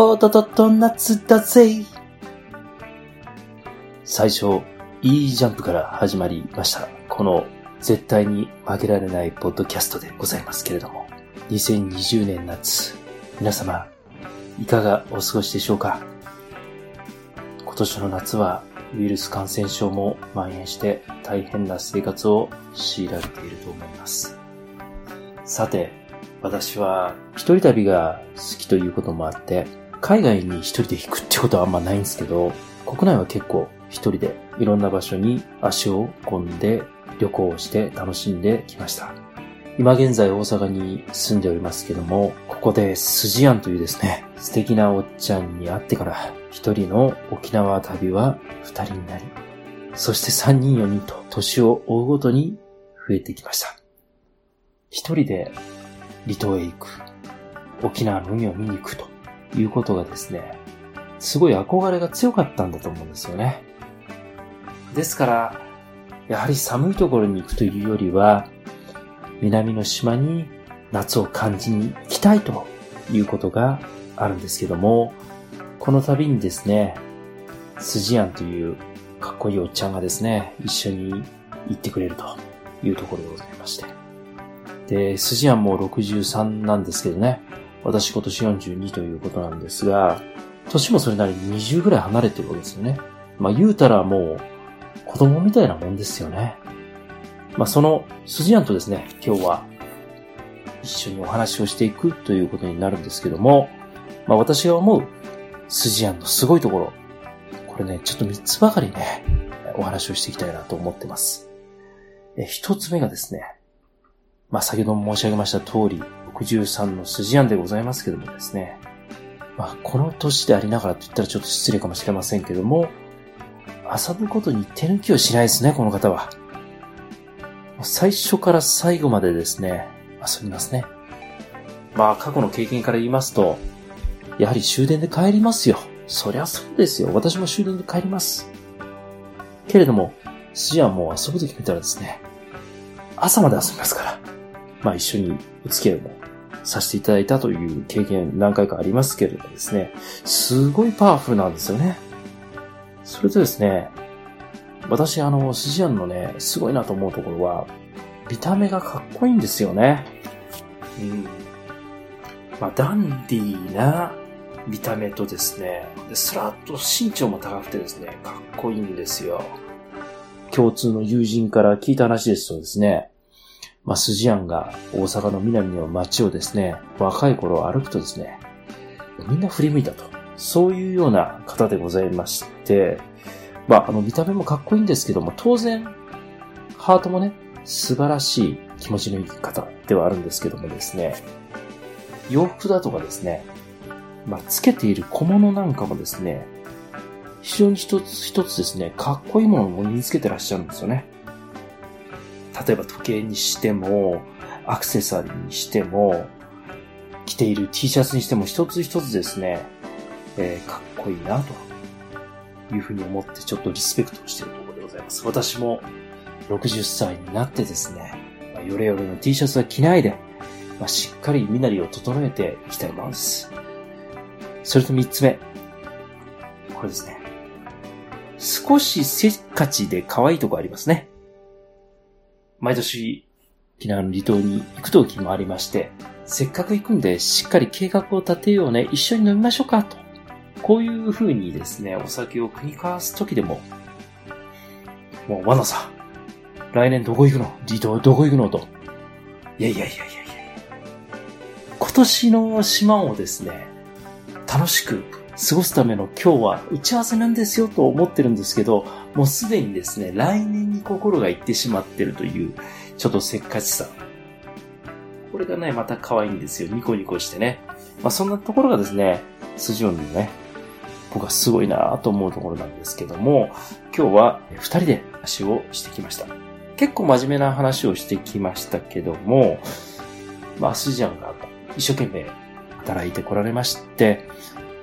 おととと夏だぜ。最初、いいジャンプから始まりました。この絶対に負けられないポッドキャストでございますけれども、2020年夏、皆様、いかがお過ごしでしょうか？今年の夏はウイルス感染症も蔓延して大変な生活を強いられていると思います。さて、私は一人旅が好きということもあって、海外に一人で行くってことはあんまないんですけど、国内は結構一人でいろんな場所に足を込んで旅行をして楽しんできました。今現在大阪に住んでおりますけども、ここでスジアンというですね、素敵なおっちゃんに会ってから、一人の沖縄旅は二人になり、そして三人四人と年を追うごとに増えてきました。一人で離島へ行く、沖縄の海を見に行くということがですね、すごい憧れが強かったんだと思うんですよね。ですから、やはり寒いところに行くというよりは、南の島に夏を感じに行きたいということがあるんですけども、この度にですね、スジアンというかっこいいおっちゃんがですね、一緒に行ってくれるというところでございまして。で、スジアンも63なんですけどね、私今年42ということなんですが、年もそれなりに20ぐらい離れてるわけですよね。まあ言うたらもう子供みたいなもんですよね。まあそのスジアンとですね、今日は一緒にお話をしていくということになるんですけども、まあ私が思うスジアンのすごいところ、これね、ちょっと3つばかりね、お話をしていきたいなと思ってます。え、1つ目がですね、まあ先ほども申し上げました通り、63のスジアンでございますけどもですね、まあこの年でありながらと言ったらちょっと失礼かもしれませんけども、遊ぶことに手抜きをしないですね、この方は。最初から最後までですね、遊びますね。まあ過去の経験から言いますと、やはり終電で帰りますよ。そりゃそうですよ。私も終電で帰ります。けれども、スジアンもう遊ぶと決めたらですね、朝まで遊びますから。まあ一緒にお付き合いもさせていただいたという経験何回かありますけれどもですね、すごいパワフルなんですよね。それとですね、私あの、スジアンのね、すごいなと思うところは、見た目がかっこいいんですよね。うん。まあ、ダンディーな見た目とですね、スラッと身長も高くてですね、かっこいいんですよ。共通の友人から聞いた話ですとですね、まあ、スジアンが大阪の南の街をですね、若い頃歩くとですね、みんな振り向いたと。そういうような方でございまして、まあ、あの、見た目もかっこいいんですけども、当然、ハートもね、素晴らしい気持ちのいい方ではあるんですけどもですね、洋服だとかですね、まあ、つけている小物なんかもですね、非常に一つ一つですね、かっこいいものを身につけてらっしゃるんですよね。例えば時計にしても、アクセサリーにしても、着ている T シャツにしても一つ一つですね、えーかっこいいなというふうに思ってちょっとリスペクトしているところでございます。私も60歳になってですね、ま、ヨレヨレの T シャツは着ないで、まあ、しっかり身なりを整えていきたいものです。それと三つ目。これですね。少しせっかちで可愛いとこありますね。毎年、沖縄の離島に行く時もありまして、せっかく行くんでしっかり計画を立てようね、一緒に飲みましょうか、と。こういう風にですね、お酒を繰り交わす時でも、もう、ワナさ、来年どこ行くの？離島どこ行くのと。いやいやいやいやいや今年の島をですね、楽しく過ごすための今日は打ち合わせなんですよと思ってるんですけど、もうすでにですね、来年に心がいってしまってるという、ちょっとせっかちさ。これがね、また可愛いんですよ。ニコニコしてね。まあそんなところがですね、筋音のね、僕はすごいなと思うところなんですけども、今日は二人で話をしてきました。結構真面目な話をしてきましたけども、まあ、スジアンが一生懸命働いてこられまして、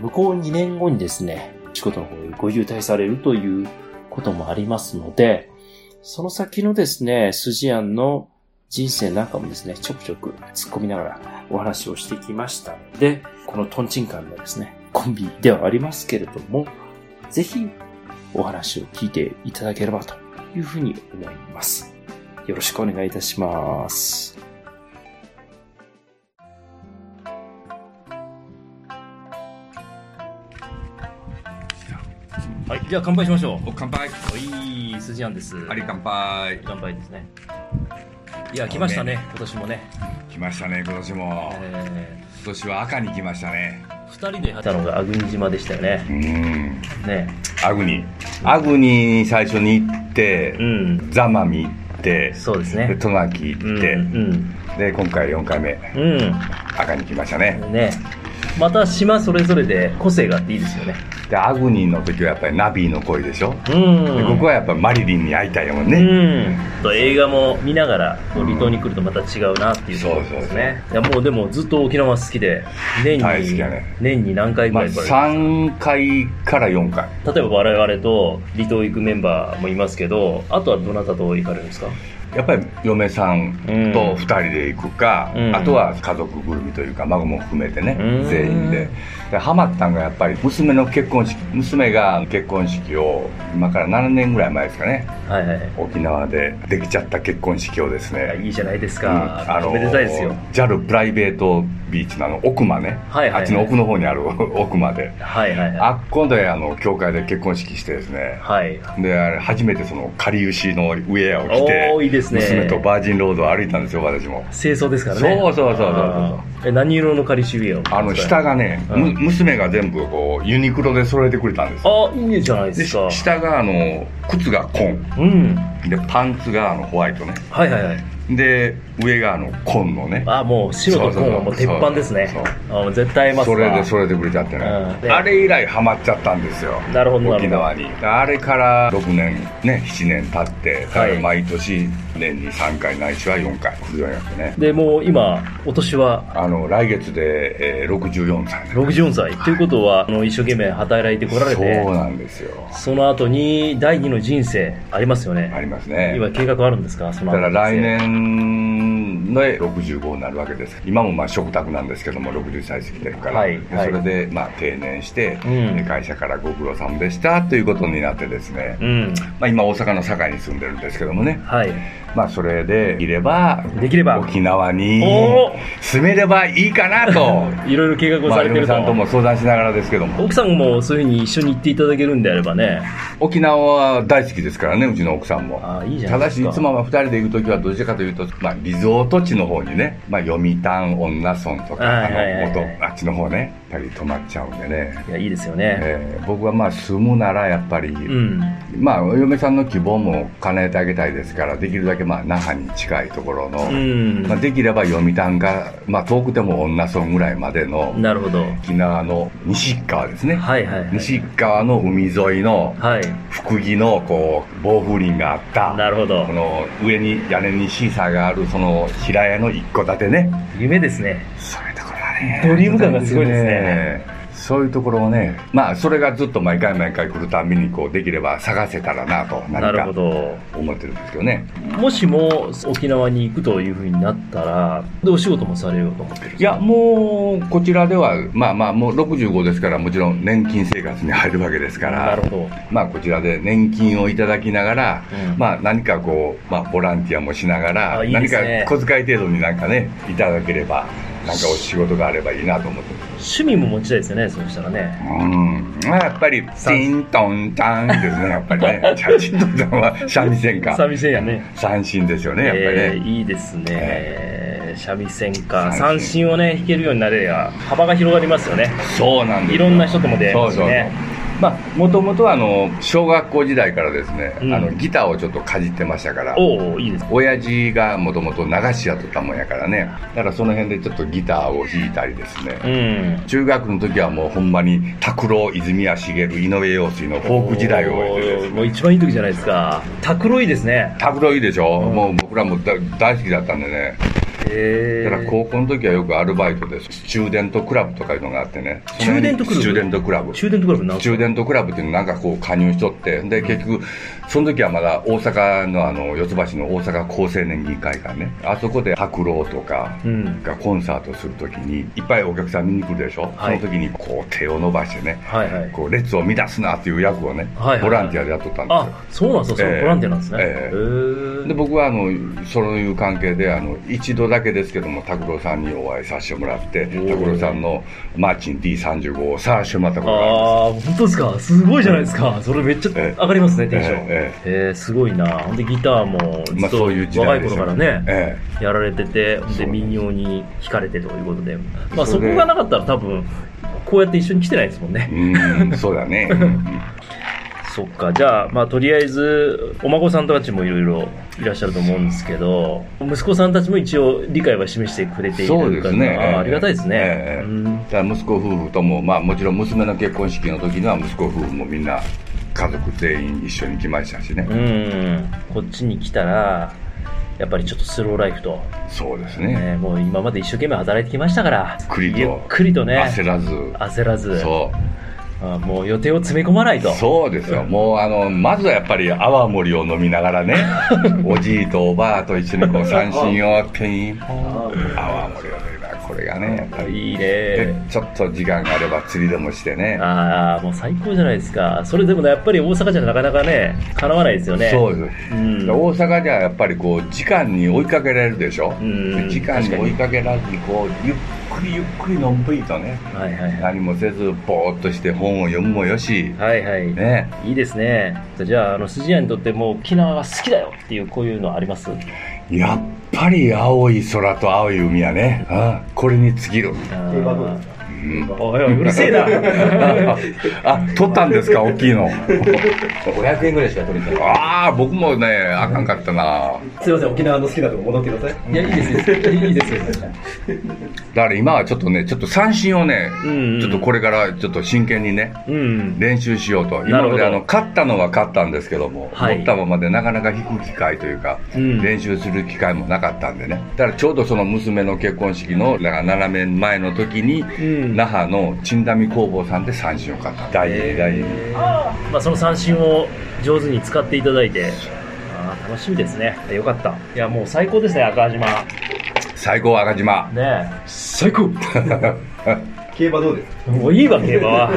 向こう2年後にですね、仕事の方にご優待されるということもありますので、その先のですね、スジアンの人生なんかもですね、ちょくちょく突っ込みながらお話をしてきましたので、このトンチンカンのですね、コンビではありますけれども、ぜひお話を聞いていただければというふうに思います。よろしくお願いいたします。はい、じゃあ乾杯しましょう。お乾杯。はい、筋あんです。あり乾杯。乾杯ですね。いや、来ましたね、今年もね。来ましたね、今年も。えー、今年は赤に来ましたね。二人で入ったのが阿国島でしたよね。うん。ね。阿国。阿国に最初に行って、うん、座間見行って、そうですね。戸垣行って、うん、うん、で、今回4回目。うん。赤に来ましたね。ね。また島それぞれで個性があっていいですよね。でアグニーの時はやっぱりナビーの声でしょ？うん。でここはやっぱマリリンに会いたいもんね。うん。と映画も見ながら離島に来るとまた違うなっていうところですね、いやもうでもずっと沖縄好きで年に、ね、年に何回ぐらい来られまあ、3回から4回。例えば我々と離島行くメンバーもいますけどあとはどなたと行かれるんですか？やっぱり嫁さんと2人で行くか、うん、あとは家族ぐるみというか孫も含めてね、うん、全員で。でハマったんがやっぱり娘の結婚式娘が結婚式を今から7年ぐらい前ですかね、はいはい、沖縄でできちゃった結婚式をですねいいじゃないですか、うん、あのおめでたいですよ。JAL プライベートビーチのあの奥間ね、はいはいはい、あっちの奥の方にある 奥まで、はいはいはい、あっこであの教会で結婚式してですね、はい、であれ初めてそのかりゆしのウェアを着ておいいですね。娘とバージンロードを歩いたんですよ私も。清掃ですからね。そうそうそうそうえ何色のかりしウェアを？あの下がね、うん、娘が全部こうユニクロで揃えてくれたんです。あいいじゃないですか。下があの靴が紺、うん、でパンツがあのホワイトね。はいはいはいで上があの紺のね。あもう白と紺はもう鉄板ですね。あ絶対合いますそれでそれでくれちゃってね、うん、あれ以来ハマっちゃったんですよ。なるほど沖縄に。あれから6年ね7年経って毎年年に3回ないしは4回来るようになってね。でもう今お年は？あの来月で、えー、64歳。64歳、はい、ということはあの一生懸命働いてこられてそうなんですよ。その後に第二の人生ありますよね。ありますね。今計画あるんですか？そのだから来年の65になるわけです。今もまあ食卓なんですけども60歳過ぎてるから、はいはい、それでまあ定年して、うん、会社からご苦労さんでしたということになってですね、うん、まあ、今大阪の堺に住んでるんですけどもね、はい。まあ、それでいればできれば。沖縄に住めればいいかなと。いろいろ計画をされてると、まあ、さんとも相談しながらですけども。奥さんもそういうふうに一緒に行っていただけるんであればね。沖縄は大好きですからねうちの奥さんも。あいいじゃただしいつもは2人で行く時はどちらかというと、まあ、リゾート地の方にね、まあ、読谷女村とかあの、元あっちの方ねぱり泊まっちゃうんでね。いやいいですよね、えー、僕はまあ住むならやっぱり、うん、まあお嫁さんの希望も叶えてあげたいですからできるだけまあ那覇に近いところの、うん、まあ、できれば読谷が、まあ、遠くても女村ぐらいまでのなるほど。沖縄の西側ですね、はいはい、はい、西側の海沿いの福木のこう暴風林があった。なるほど。この上に屋根にシーサーがあるその平屋の一戸建てね。夢ですね。そういうところはねドリーム感がすごいですね。そういうところをね、まあ、それがずっと毎回毎回来るたびに、こう、できれば探せたらなと、何か思ってるんですけどね。もしも沖縄に行くというふうになったら、で、お仕事もされようと思ってるいや、もう、こちらでは、まあまあ、もう65ですから、もちろん年金生活に入るわけですから、なるほど。まあ、こちらで年金をいただきながら、うん、まあ、何かこう、まあ、ボランティアもしながら、いいね、何か小遣い程度になんかね、いただければ、なんかお仕事があればいいなと思って。趣味も持ちたいですよねそうしたらね。うん。やっぱりチントンタンですねやっぱりね。チントンタンは三味線か。三味線やね。三振ですよねやっぱりね、えー、いいですね、えー、三味線か。三振。をね弾けるようになれば幅が広がりますよね。そうなんですいろんな人とも出会いますね。そうそうそう。まあ、もともとあの、小学校時代からですね、うん、あの、ギターをちょっとかじってましたから、おおいいです親父がもともと流しやってたもんやからね、だからその辺でちょっとギターを弾いたりですね、うん、中学の時はもうほんまに、拓郎、泉谷しげる、井上陽水のフォーク時代を終えてですね。もう一番いい時じゃないですか。拓郎いいですね。拓郎いいでしょ、うん、もう僕らも大好きだったんでね。だから高校の時はよくアルバイトでスチューデントクラブとかいうのがあってね。チューデントクラブ？スチューデントクラブ。スチューデントクラブスチューデントクラブっていうのなんかこう加入しとってで結局その時はまだ大阪のあの四ツ橋の大阪厚青年議会がねあそこで白老とかがコンサートする時にいっぱいお客さん見に来るでしょ、はい、その時にこう手を伸ばしてね、はいはい、こう列を乱すなっていう役をね、はいはい、ボランティアでやっとったんですよ。あそうなんですか、えー、ボランティアなんですね、えー、で僕はあのそういう関係であの一度だけですけども拓郎さんにお会いさせてもらって拓郎さんのマーチン D35 を触らせてもらったことがあるんです。ああ本当ですか？すごいじゃないですか。それめっちゃ上がりますね、テンション。えー、えー、すごいな。ほんでギターもずっと若い頃からね、えー、やられててで民謡に惹かれてということで、まあ、そこがなかったら多分こうやって一緒に来てないですもんね。うんそうだねそっか。じゃあまあとりあえずお孫さんたちもいろいろいらっしゃると思うんですけど息子さんたちも一応理解は示してくれているそうですね。あありがたいですね、えー、だ息子夫婦とも、まあ、もちろん娘の結婚式の時には息子夫婦もみんな家族全員一緒に来ましたしね。うん。こっちに来たらやっぱりちょっとスローライフとそうですね、ね、もう今まで一生懸命働いてきましたからゆっくりとね焦らず。焦らず。そうあもう予定を詰め込まないと。そうですよ、もうあのまずはやっぱり泡盛を飲みながらね おじいとおばあと一緒にこう三振を手に泡盛を飲みながらこれがねやっぱりいいねちょっと時間があれば釣りでもしてね。ああもう最高じゃないですか。それでもねやっぱり大阪じゃなかなかねかなわないですよね。そうです、うん、大阪じゃやっぱりこう時間に追いかけられるでしょ、うん、時間に追いかけられずにこうゆっくりゆっくりのんびりとね、はいはい、何もせずぼーっとして本を読むもよし、はいはい。ね、いいですね。じゃああの筋屋にとっても沖縄が好きだよっていうこういうのあります？やっぱり青い空と青い海やね、あこれに尽きる。おいうるせえな。あ取ったんですか大きいの。500円ぐらいしか取れてない。ああ僕もねあかんかったな。すいません沖縄の好きなとこ戻ってください。いやいいですいいですよ。だから今はちょっとねちょっと三振をね、うん。うん、ちょっとこれからちょっと真剣にね、うん、練習しようと。今まであの勝ったのは勝ったんですけども、はい、持ったままでなかなか弾く機会というか、うん、練習する機会もなかったんでね。だからちょうどその娘の結婚式のだから7年前の時に、うん那覇の陳ダ工房さんで三振を買った。大事大事まあその三振を上手に使っていただいてあ楽しみですね。よかった。いやもう最高ですね赤島。最高赤島。ね最高。競馬どうですか？もういいわ、競馬は。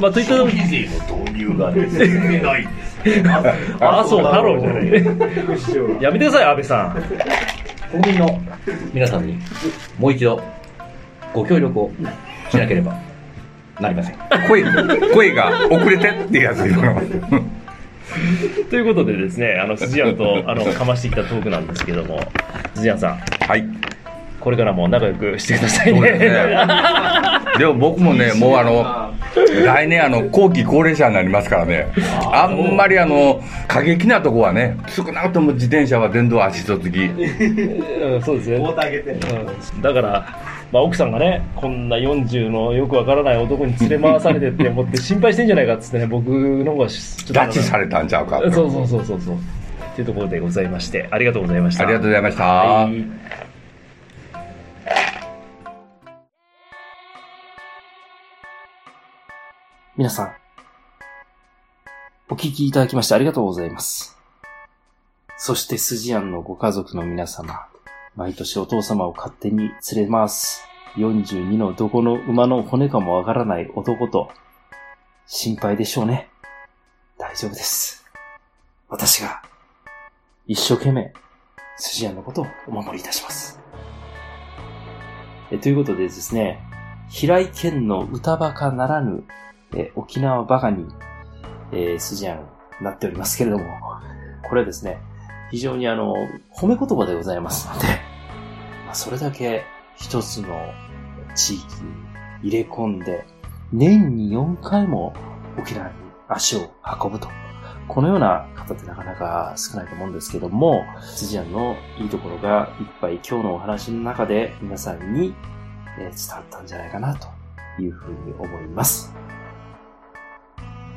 まあ、といったと消費税の導入が 進めないんです。あ、そう、太郎じゃない。やめてください、安倍さん。国民の皆さんにもう一度ご協力をしなければなりません。声声が遅れてっていうやつ ということでですねあの辻屋とあのかましてきたトークなんですけども辻屋さん。はい。これからも仲良くしてくださいね。ね。でも僕もね、もうあの、来年あの、後期高齢者になりますからね、あんまりあの、過激なとこはね、少なくとも自転車は電動足と付き。うん、そうですね。うん、だから、まあ、奥さんがね、こんな40のよくわからない男に連れ回されてって思って心配してんじゃないかっつってね、僕の方がちょっと。拉致されたんちゃうか。そうそうそうそうそう。というところでございまして、ありがとうございました。ありがとうございました。はい皆さん、お聞きいただきましてありがとうございます。そしてスジアンのご家族の皆様、毎年お父様を勝手に連れ回す42のどこの馬の骨かもわからない男と、心配でしょうね。大丈夫です。私が一生懸命、スジアンのことをお守りいたします。えということでですね、平井堅の歌バカならぬえー、沖縄バカに、えー、筋案になっておりますけれども、これはですね、非常にあの、褒め言葉でございますので、まあ、それだけ一つの地域に入れ込んで、年に4回も沖縄に足を運ぶと。このような方ってなかなか少ないと思うんですけども、辻庵のいいところがいっぱい今日のお話の中で皆さんに伝わったんじゃないかなというふうに思います。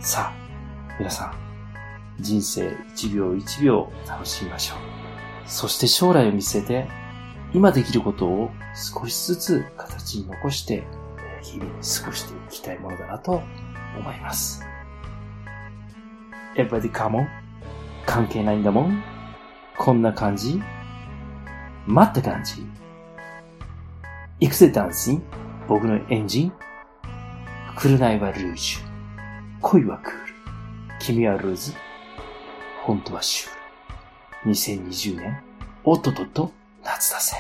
さあ、皆さん、人生一秒一秒楽しみましょう。そして将来を見据えて、今できることを少しずつ形に残して、日々過ごしていきたいものだなと思います。Everybody come on. 関係ないんだもん。こんな感じ待った感じ行くぜダンシン僕のエンジン紅はルージュ。恋はクール。君はルーズ。本当はシュール。2020年、おっとっとと、夏だぜ。